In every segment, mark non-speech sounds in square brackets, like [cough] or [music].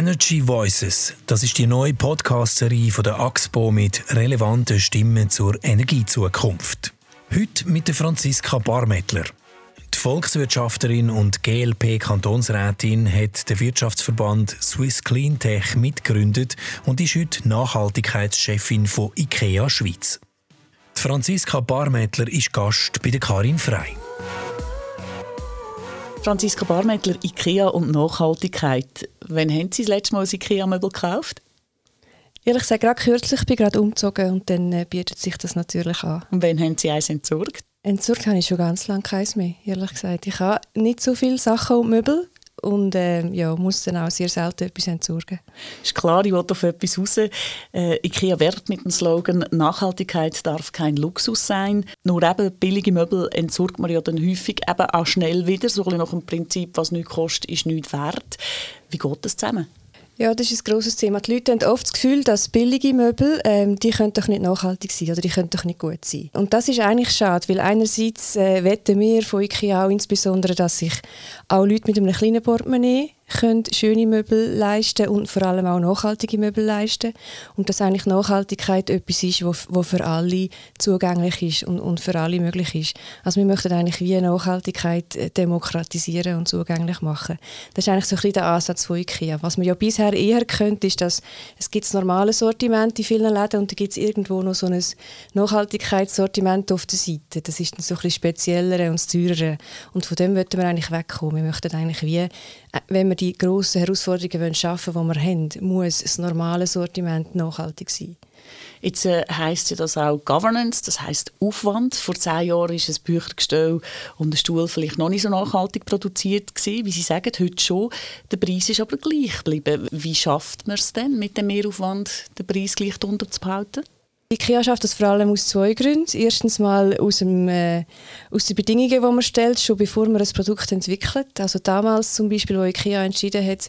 Energy Voices, das ist die neue Podcast-Serie von der AXPO mit relevanten Stimmen zur Energiezukunft. Heute mit der Franziska Barmettler. Die Volkswirtschafterin und GLP-Kantonsrätin hat den Wirtschaftsverband Swiss Cleantech mitgegründet und ist heute Nachhaltigkeitschefin von IKEA Schweiz. Die Franziska Barmettler ist Gast bei der Karin Frei. Franziska Barmettler, IKEA und Nachhaltigkeit. Wann haben Sie das letzte Mal ein IKEA-Möbel gekauft? Ehrlich gesagt, gerade kürzlich bin ich gerade umgezogen und dann äh, bietet sich das natürlich an. Und wann haben Sie eins entsorgt? Entsorgt habe ich schon ganz lange keins mehr, ehrlich gesagt. Ich habe nicht so viele Sachen und Möbel und äh, ja, muss dann auch sehr selten etwas entsorgen. Ist klar, ich will auf etwas raus. Äh, IKEA werbt mit dem Slogan «Nachhaltigkeit darf kein Luxus sein». Nur eben billige Möbel entsorgt man ja dann häufig eben auch schnell wieder, so ein nach dem Prinzip «Was nichts kostet, ist nichts wert». Wie geht das zusammen? Ja, das ist ein grosses Thema. Die Leute haben oft das Gefühl, dass billige Möbel, ähm, die können doch nicht nachhaltig sein oder die können doch nicht gut sein. Und das ist eigentlich schade, weil einerseits äh, wetten wir von IKEA auch insbesondere, dass sich auch Leute mit einem kleinen Portemonnaie können schöne Möbel leisten und vor allem auch nachhaltige Möbel leisten. Und dass eigentlich Nachhaltigkeit etwas ist, wo für alle zugänglich ist und, und für alle möglich ist. Also wir möchten eigentlich wie Nachhaltigkeit äh, demokratisieren und zugänglich machen. Das ist eigentlich so ein bisschen der Ansatz von IKEA. Was man ja bisher eher könnte, ist, dass es gibt das normale Sortiment in vielen Läden und da gibt es irgendwo noch so ein Nachhaltigkeitssortiment auf der Seite. Das ist dann so ein bisschen spezieller und teurer. Und von dem möchten wir eigentlich wegkommen. Wir möchten eigentlich wie, äh, wenn wir die grossen Herausforderungen schaffen wollen, die wir haben, muss das normale Sortiment nachhaltig sein. Jetzt äh, heisst ja das auch Governance, das heißt Aufwand. Vor zehn Jahren ist ein Büchergestell und ein Stuhl vielleicht noch nicht so nachhaltig produziert gewesen, wie Sie sagen, heute schon. Der Preis ist aber gleich geblieben. Wie schafft man es denn, mit dem Mehraufwand den Preis gleich drunter zu behalten? IKEA schafft das vor allem aus zwei Gründen. Erstens mal aus, dem, äh, aus den Bedingungen, die man stellt, schon bevor man ein Produkt entwickelt. Also damals zum Beispiel, wo IKEA entschieden hat,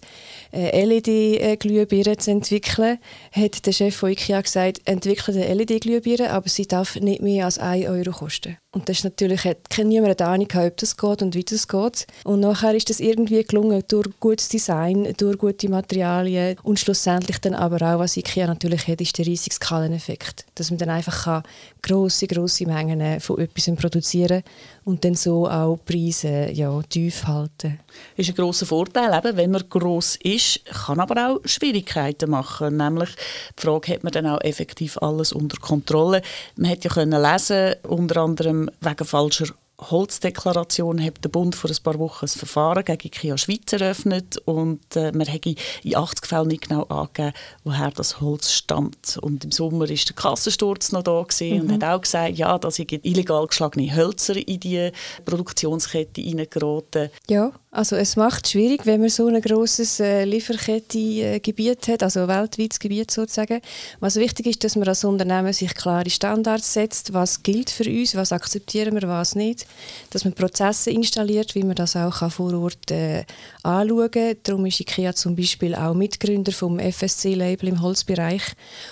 äh, LED-Glühbirnen zu entwickeln, hat der Chef von IKEA gesagt, entwickle eine LED-Glühbirne, aber sie darf nicht mehr als 1 Euro kosten. Und das ist natürlich, hat niemand eine Ahnung, ob das geht und wie das geht. Und nachher ist das irgendwie gelungen, durch gutes Design, durch gute Materialien und schlussendlich dann aber auch, was IKEA natürlich hat, ist der riesige Skaleneffekt. Dass man dann einfach kann grosse, grosse Mengen von etwas produzieren und dann so auch Preise ja, tief halten. Das ist ein grosser Vorteil, eben, wenn man gross ist, kann aber auch Schwierigkeiten machen. Nämlich die Frage, hat man dann auch effektiv alles unter Kontrolle? Man hätte ja können lesen, unter anderem wegen falscher Holzdeklaration hat der Bund vor ein paar Wochen ein Verfahren gegen IKEA Schweiz eröffnet und äh, man hat in 80 Fällen nicht genau angegeben, woher das Holz stammt. Und im Sommer war der Kassensturz noch da mhm. und hat auch gesagt, ja, da sind illegal geschlagene Hölzer in die Produktionskette hineingeraten. Ja, also es macht es schwierig, wenn man so ein grosses äh, Lieferkette-Gebiet hat, also ein weltweites Gebiet sozusagen. Was wichtig ist, dass man als Unternehmen sich klare Standards setzt, was gilt für uns, was akzeptieren wir, was nicht. Dass man Prozesse installiert, wie man das auch vor Ort äh, anschauen kann. Darum ist IKEA zum Beispiel auch Mitgründer vom FSC-Label im Holzbereich.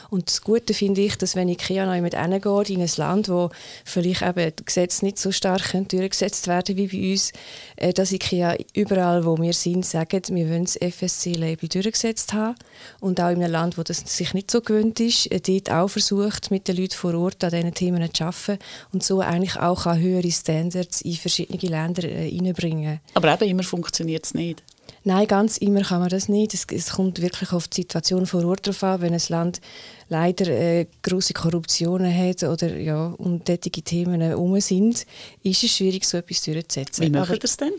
Und das Gute finde ich, dass wenn IKEA noch jemand hingeht in ein Land, wo vielleicht eben die Gesetze nicht so stark durchgesetzt werden wie bei uns, äh, dass IKEA überall, wo wir sind, sagen, wir wollen das FSC-Label durchgesetzt haben. Und auch in einem Land, wo das sich nicht so gewöhnt ist, äh, dort auch versucht, mit den Leuten vor Ort an diesen Themen zu arbeiten und so eigentlich auch höhere Standards in verschiedene Länder äh, reinbringen. Aber eben immer funktioniert es nicht. Nein, ganz immer kann man das nicht. Es, es, kommt wirklich auf die Situation vor Ort drauf an. Wenn ein Land leider äh, große Korruptionen hat oder ja, und tätige Themen herum sind, ist es schwierig, so etwas durchzusetzen. Wie machen das denn?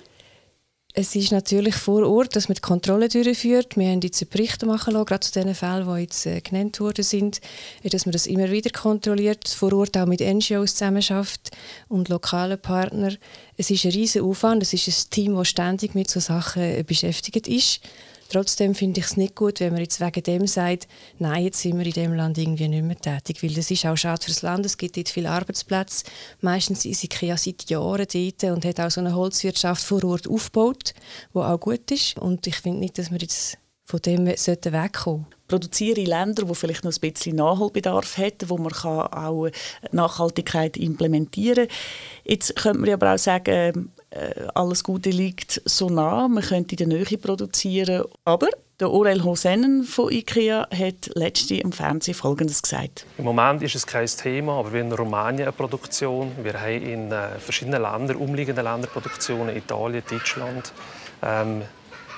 Es ist natürlich vor Ort, dass man die Kontrolle durchführt. Wir haben jetzt Berichte machen lassen, gerade zu den Fällen, die jetzt äh, genannt worden sind, dass man das immer wieder kontrolliert, vor Ort auch mit NGOs zusammenarbeitet und lokalen Partnern. Es ist ein riesiger Aufwand, es ist ein Team, das ständig mit solchen Sachen äh, beschäftigt ist. Trotzdem finde ich es nicht gut, wenn man jetzt wegen dem sagt, nein, jetzt sind wir in dem Land irgendwie nicht mehr tätig, weil das ist auch schade für das Land, es gibt dort viele Arbeitsplätze. Meistens ist IKEA seit Jahren dort und hat auch so eine Holzwirtschaft vor Ort aufgebaut, die auch gut ist. Und ich finde nicht, dass wir jetzt von dem wegkommen sollten produziere in Ländern, wo vielleicht noch ein bisschen Nachholbedarf hat, wo man auch Nachhaltigkeit implementieren kann. Jetzt könnte man aber auch sagen, äh, alles Gute liegt so nah, man könnte in der Nähe produzieren, aber der Orel Hosennen von IKEA hat letzte im Fernsehen Folgendes gesagt. Im Moment ist es kein Thema, aber wir haben in Rumänien eine Produktion. Wir haben in äh, verschiedenen Ländern, umliegenden Ländern Produktionen, Italien, Deutschland. Ähm,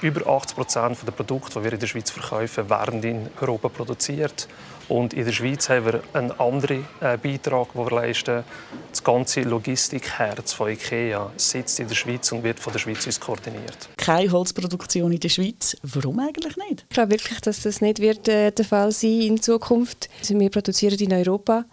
über 80 Prozent der Produkte, die wir in der Schweiz verkaufen, werden in Europa produziert. Und in der Schweiz haben wir einen anderen äh, Beitrag, den wir leisten. Das ganze Logistikherz von IKEA sitzt in der Schweiz und wird von der Schweiz aus koordiniert. Keine Holzproduktion in der Schweiz. Warum eigentlich nicht? Ich glaube wirklich, dass das nicht wird, äh, der Fall sein in Zukunft. Also wir produzieren in Europa.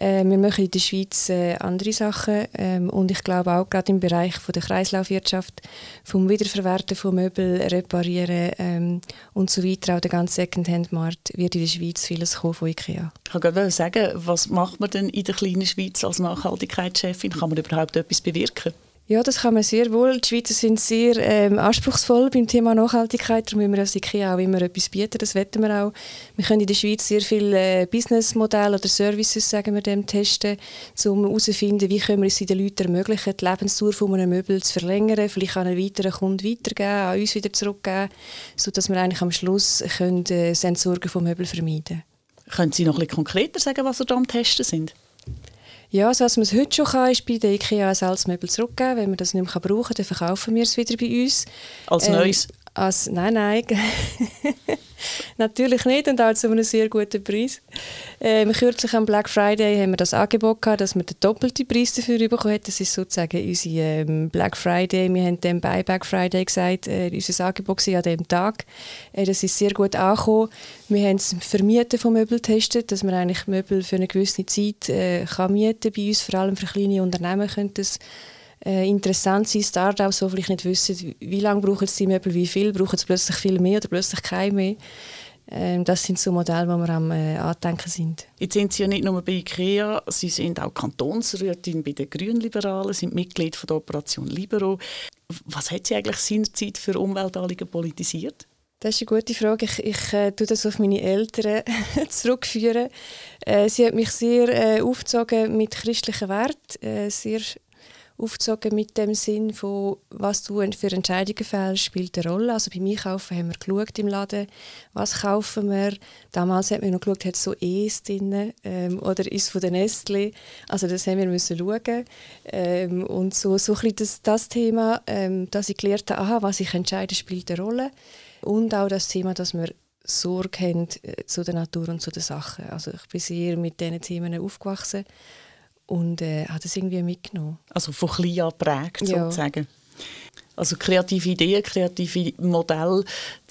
Äh, wir machen in der Schweiz äh, andere Sachen ähm, und ich glaube auch gerade im Bereich von der Kreislaufwirtschaft, vom Wiederverwerten von Möbeln, Reparieren ähm, und so weiter, auch der ganze Secondhand-Markt wird in der Schweiz vieles kommen von IKEA. Ich kann gerade sagen, was macht man denn in der kleinen Schweiz als Nachhaltigkeitschefin? Kann man überhaupt etwas bewirken? Ja, das kann man sehr wohl. Die Schweizer sind sehr ähm, anspruchsvoll beim Thema Nachhaltigkeit. Darum müssen wir als IKEA auch immer etwas bieten. Das wetten wir auch. Wir können in der Schweiz sehr viele äh, Businessmodelle oder Services, sagen wir dem, testen, um herauszufinden, wie können wir es den Leuten ermöglichen, die Lebensdauer von einem Möbel zu verlängern, vielleicht an einen weiteren Kunden weitergeben, an uns wieder zurückgeben, sodass wir eigentlich am Schluss können, äh, das Entsorgen von Möbeln vermeiden können. Sie noch bisschen konkreter sagen, was Sie da am Testen sind? Ja, also was man es heute schon kann, ist bei der IKEA ein Salzmöbel zurückgeben. Wenn man das nicht mehr brauchen kann, dann verkaufen wir es wieder bei uns. Als ähm, neues? Als, nein, nein. [laughs] Natürlich nicht und auch zu einem sehr guten Preis. Ähm, kürzlich am Black Friday haben wir das Angebot gehabt, dass wir den doppelten Preis dafür bekommen haben. Das ist sozusagen unser ähm, Black Friday. Wir haben dem Buyback Friday gesagt, äh, unser Angebot an diesem Tag. Äh, das ist sehr gut angekommen. Wir haben das Vermieten von Möbeln getestet, dass man eigentlich Möbel für eine gewisse Zeit äh, kann mieten bei uns, vor allem für kleine Unternehmen könnte das äh, interessant sein, Startups, die vielleicht nicht wissen, wie lange brauchen sie die Möbel, wie viel, brauchen sie plötzlich viel mehr oder plötzlich keine mehr. Ähm, das sind so Modelle, die wir am äh, Andenken sind. Jetzt sind Sie ja nicht nur bei IKEA, Sie sind auch Kantonsrätin bei den Grünliberalen, sind Mitglied von der Operation Libero. Was hat Sie eigentlich seinerzeit für Umweltanliegen politisiert? Das ist eine gute Frage. Ich, ich äh, tue das auf meine Eltern [laughs] zurückführen. Äh, sie hat mich sehr äh, aufgezogen mit christlichen Werten, äh, sehr aufgezogen mit dem Sinn von, was du für Entscheidungen fällst, spielt eine Rolle. Also beim Einkaufen haben wir geschaut im Laden, was kaufen wir. Damals hat man noch geschaut, hat es so E's drin ähm, oder ist von der Nestle. Also das haben wir müssen schauen. Ähm, und so, so ein das, das Thema, ähm, dass ich gelernt habe, aha, was ich entscheide, spielt eine Rolle. Und auch das Thema, dass wir Sorge haben äh, zu der Natur und zu den Sachen. Also ich bin sehr mit diesen Themen aufgewachsen und äh, hat es irgendwie mitgenommen. Also von klein an geprägt ja. sozusagen. Also kreative Ideen, kreative Modelle,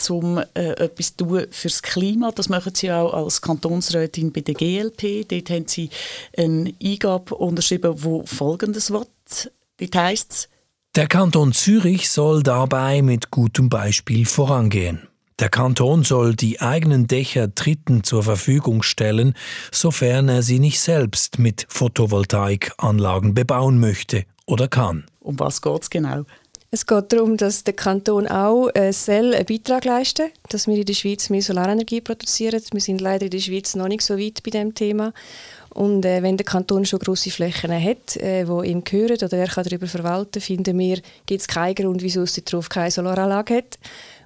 um äh, etwas zu tun fürs Klima. Das machen Sie auch als Kantonsrätin bei der GLP. Dort haben Sie eine Eingabe unterschrieben, wo folgendes wird. Dort heisst es, der Kanton Zürich soll dabei mit gutem Beispiel vorangehen. Der Kanton soll die eigenen Dächer Dritten zur Verfügung stellen, sofern er sie nicht selbst mit Photovoltaikanlagen bebauen möchte oder kann. Um was geht es genau? Es geht darum, dass der Kanton auch äh, soll einen Beitrag leisten dass wir in der Schweiz mehr Solarenergie produzieren. Wir sind leider in der Schweiz noch nicht so weit bei dem Thema. Und äh, wenn der Kanton schon große Flächen hat, äh, wo ihm gehören oder er kann darüber verwalten, finden wir, gibt es keinen Grund, wieso es darauf keine Solaranlage hat.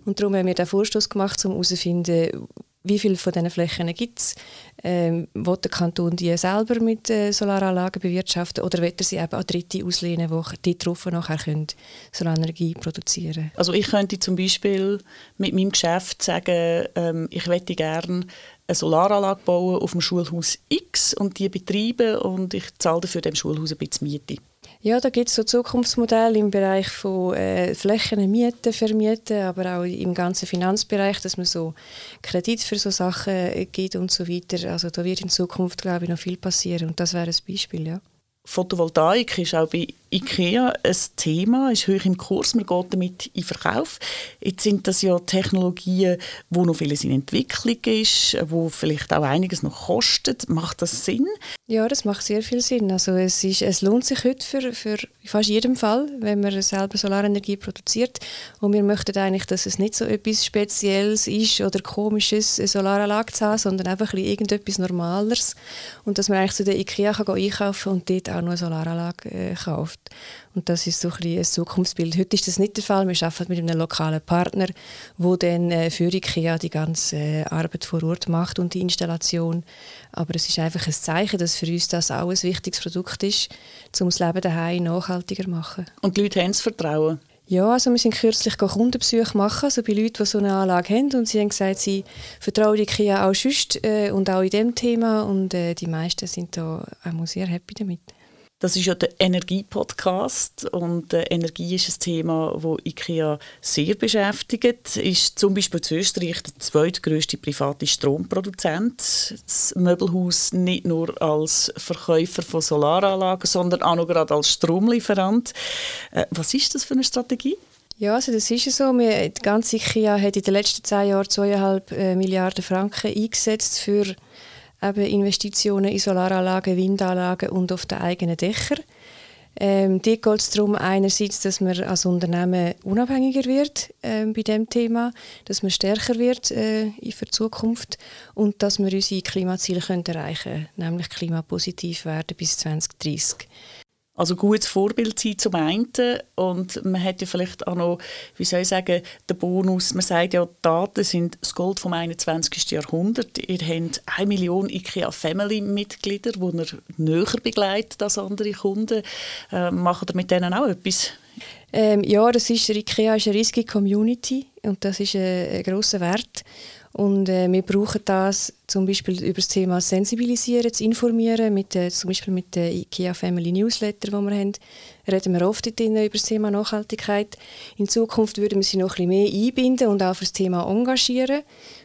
Und darum haben wir den Vorstoß gemacht, um herauszufinden, wie viele von diesen Flächen gibt es? Ähm, will der Kanton die selber mit äh, Solaranlagen bewirtschaften oder wird er sie eben an Dritte auslehnen, die darauf nachher können Solarenergie produzieren können? Also ich könnte zum Beispiel mit meinem Geschäft sagen, ähm, ich möchte gerne eine Solaranlage bauen auf dem Schulhaus X und die betreiben und ich zahle dafür dem Schulhaus ein bisschen Miete. Ja, da gibt es so Zukunftsmodelle im Bereich von äh, Flächen mieten, vermieten, aber auch im ganzen Finanzbereich, dass man so Kredit für so Sachen äh, gibt und so weiter. Also da wird in Zukunft, glaube ich, noch viel passieren und das wäre ein Beispiel, ja. Photovoltaik ist auch bei IKEA ein Thema, ist hoch im Kurs, man geht damit in Verkauf. Jetzt sind das ja Technologien, wo noch vieles in Entwicklung ist, wo vielleicht auch einiges noch kostet. Macht das Sinn? Ja, das macht sehr viel Sinn. Also es, ist, es lohnt sich heute für, für fast jedem Fall, wenn man selber Solarenergie produziert. Und wir möchten eigentlich, dass es nicht so etwas Spezielles ist oder Komisches, eine Solaranlage zu haben, sondern einfach ein irgendetwas Normaleres. Und dass man eigentlich zu der IKEA kann einkaufen und dort auch noch eine Solaranlage äh, kauft. Zukunft. Und das ist so ein, ein Zukunftsbild. Heute ist das nicht der Fall. Wir arbeiten mit einem lokalen Partner, wo dann äh, für IKEA die ganze äh, Arbeit vor Ort macht und die Installation. Aber es ist einfach ein Zeichen, dass für uns das auch ein wichtiges Produkt ist, um das Leben daheim nachhaltiger zu machen. Und die Leute haben das Vertrauen? Ja, also wir sind kürzlich Kundenbesuche machen, also bei Leuten, die so eine Anlage haben und sie haben gesagt, sie vertrauen IKEA auch sonst äh, und auch in diesem Thema und äh, die meisten sind da auch sehr happy damit. Das ist ja der Energie-Podcast und äh, Energie ist ein Thema, das IKEA sehr beschäftigt. Ist zum Beispiel in Österreich der zweitgrößte private Stromproduzent. Das Möbelhaus nicht nur als Verkäufer von Solaranlagen, sondern auch noch gerade als Stromlieferant. Äh, was ist das für eine Strategie? Ja, also das ist so. Wir, die ganze IKEA hat in den letzten zehn Jahren 2,5 äh, Milliarden Franken eingesetzt für eben Investitionen in Solaranlagen, Windanlagen und auf den eigenen Dächern. Ähm, dort geht es darum, einerseits, dass man als Unternehmen unabhängiger wird ähm, bei dem Thema, dass man stärker wird äh, für die Zukunft und dass wir unsere Klimaziele können erreichen können, nämlich klimapositiv werden bis 2030 also gutes Vorbild sein zum einen und man hat ja vielleicht auch noch, wie soll ich sagen, den Bonus, man sagt ja, Daten sind das Gold vom 21. Jahrhundert. Ihr habt eine Million IKEA Family Mitglieder, die ihr näher begleitet als andere Kunden. Äh, macht ihr mit denen auch etwas? Ähm, ja, das ist, IKEA ist eine riesige Community und das ist ein, ein grosser Wert. Und äh, wir brauchen das zum Beispiel über das Thema Sensibilisieren, zu informieren, mit, äh, zum Beispiel mit der IKEA Family Newsletter, die wir haben, reden wir oft drin über das Thema Nachhaltigkeit. In Zukunft würden wir sie noch ein bisschen mehr einbinden und auch für das Thema engagieren.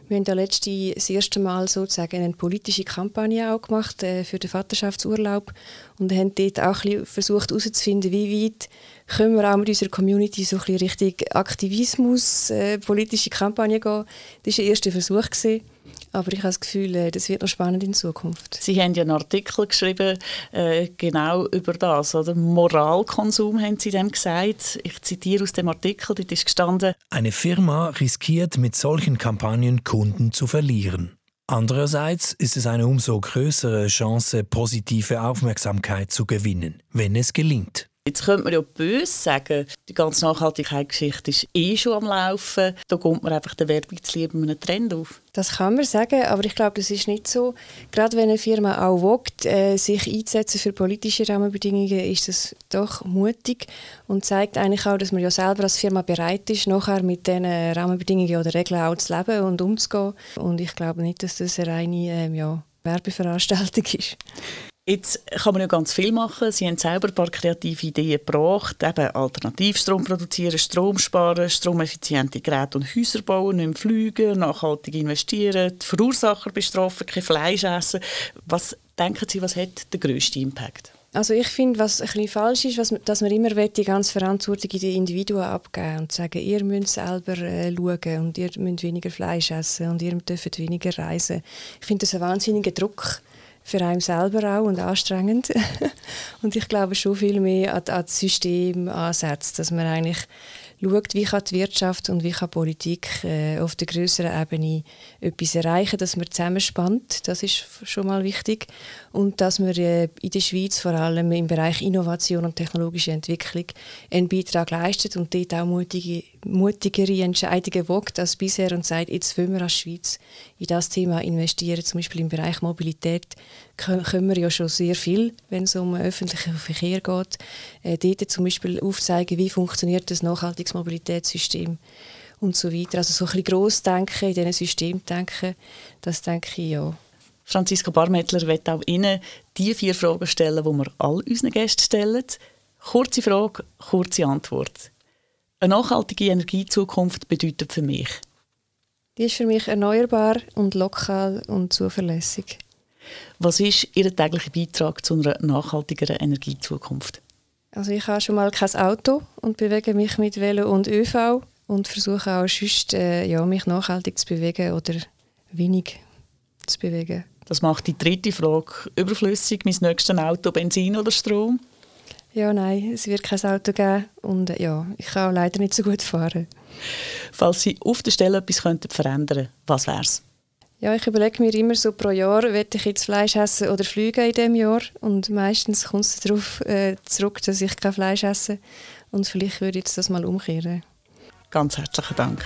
Wir haben ja letzte, das erste Mal sozusagen eine politische Kampagne auch gemacht äh, für den Vaterschaftsurlaub und haben dort auch ein versucht herauszufinden, wie weit können wir auch mit unserer Community so ein bisschen Richtung Aktivismus, äh, politische Kampagne gehen. Das war der erste Versuch. Gewesen. Aber ich habe das Gefühl, äh, das wird noch spannend in Zukunft. Sie haben ja einen Artikel geschrieben, äh, genau über das. Oder? Moralkonsum haben Sie dem gesagt. Ich zitiere aus dem Artikel, dort ist gestanden, Eine Firma riskiert mit solchen Kampagnen Kunden zu verlieren. Andererseits ist es eine umso größere Chance, positive Aufmerksamkeit zu gewinnen, wenn es gelingt. Jetzt könnte man ja böse sagen, die ganze Nachhaltigkeitsgeschichte ist eh schon am Laufen. Da kommt man einfach der Werbung zu lieben einen Trend auf. Das kann man sagen, aber ich glaube, das ist nicht so. Gerade wenn eine Firma auch wagt, äh, sich einzusetzen für politische Rahmenbedingungen, ist das doch mutig und zeigt eigentlich auch, dass man ja selber als Firma bereit ist, nachher mit diesen Rahmenbedingungen oder Regeln auch zu leben und umzugehen. Und ich glaube nicht, dass das eine reine ähm, ja, Werbeveranstaltung [laughs] ist. Jetzt kann man ja ganz viel machen. Sie haben selber ein paar kreative Ideen gebracht. Eben Alternativstrom produzieren, Strom sparen, stromeffiziente Geräte und Häuser bauen, nicht mehr fliegen, nachhaltig investieren, die Verursacher bestrafen, kein Fleisch essen. Was denken Sie, was hat den grössten Impact? Also ich finde, was ein bisschen falsch ist, was, dass man immer will, die ganze Verantwortung in die Individuen abgeben und sagen, ihr müsst selber äh, schauen und ihr müsst weniger Fleisch essen und ihr dürft weniger reisen. Ich finde das ein wahnsinniger Druck für einen selber auch und anstrengend. [laughs] und ich glaube schon viel mehr an, an das System ansetzt, dass man eigentlich schaut, wie kann die Wirtschaft und wie kann die Politik äh, auf der größeren Ebene etwas erreichen, dass man zusammenspannt, das ist schon mal wichtig. Und dass man äh, in der Schweiz vor allem im Bereich Innovation und technologische Entwicklung einen Beitrag leistet und dort auch mutige, mutigere Entscheidungen wagt als bisher und sagt, jetzt wollen wir als Schweiz in das Thema investieren, zum Beispiel im Bereich Mobilität können wir ja schon sehr viel, wenn es um öffentlichen Verkehr geht. Äh, dort zum Beispiel aufzeigen, wie funktioniert das nachhaltiges Mobilitätssystem und so weiter. Also so ein bisschen gross denken, in diesen Systemen denken, das denke ich ja. Franziska Barmettler wird auch Ihnen die vier Fragen stellen, die wir all unseren Gästen stellen. Kurze Frage, kurze Antwort. Eine nachhaltige Energiezukunft bedeutet für mich? Die ist für mich erneuerbar und lokal und zuverlässig. Was ist Ihr täglicher Beitrag zu einer nachhaltigeren Energiezukunft? Also ich habe schon mal kein Auto und bewege mich mit Velo und ÖV und versuche auch sonst, äh, ja, mich nachhaltig zu bewegen oder wenig zu bewegen. Das macht die dritte Frage überflüssig. Mein nächstes Auto Benzin oder Strom? Ja, nein, es wird kein Auto geben und äh, ja, ich kann auch leider nicht so gut fahren. Falls Sie auf der Stelle etwas könnten verändern könnten, was wäre es? Ja, ich überlege mir immer so pro Jahr, will ich jetzt Fleisch essen oder fliegen in diesem Jahr. Und meistens kommt es darauf äh, zurück, dass ich kein Fleisch esse. Und vielleicht würde ich das mal umkehren. Ganz herzlichen Dank.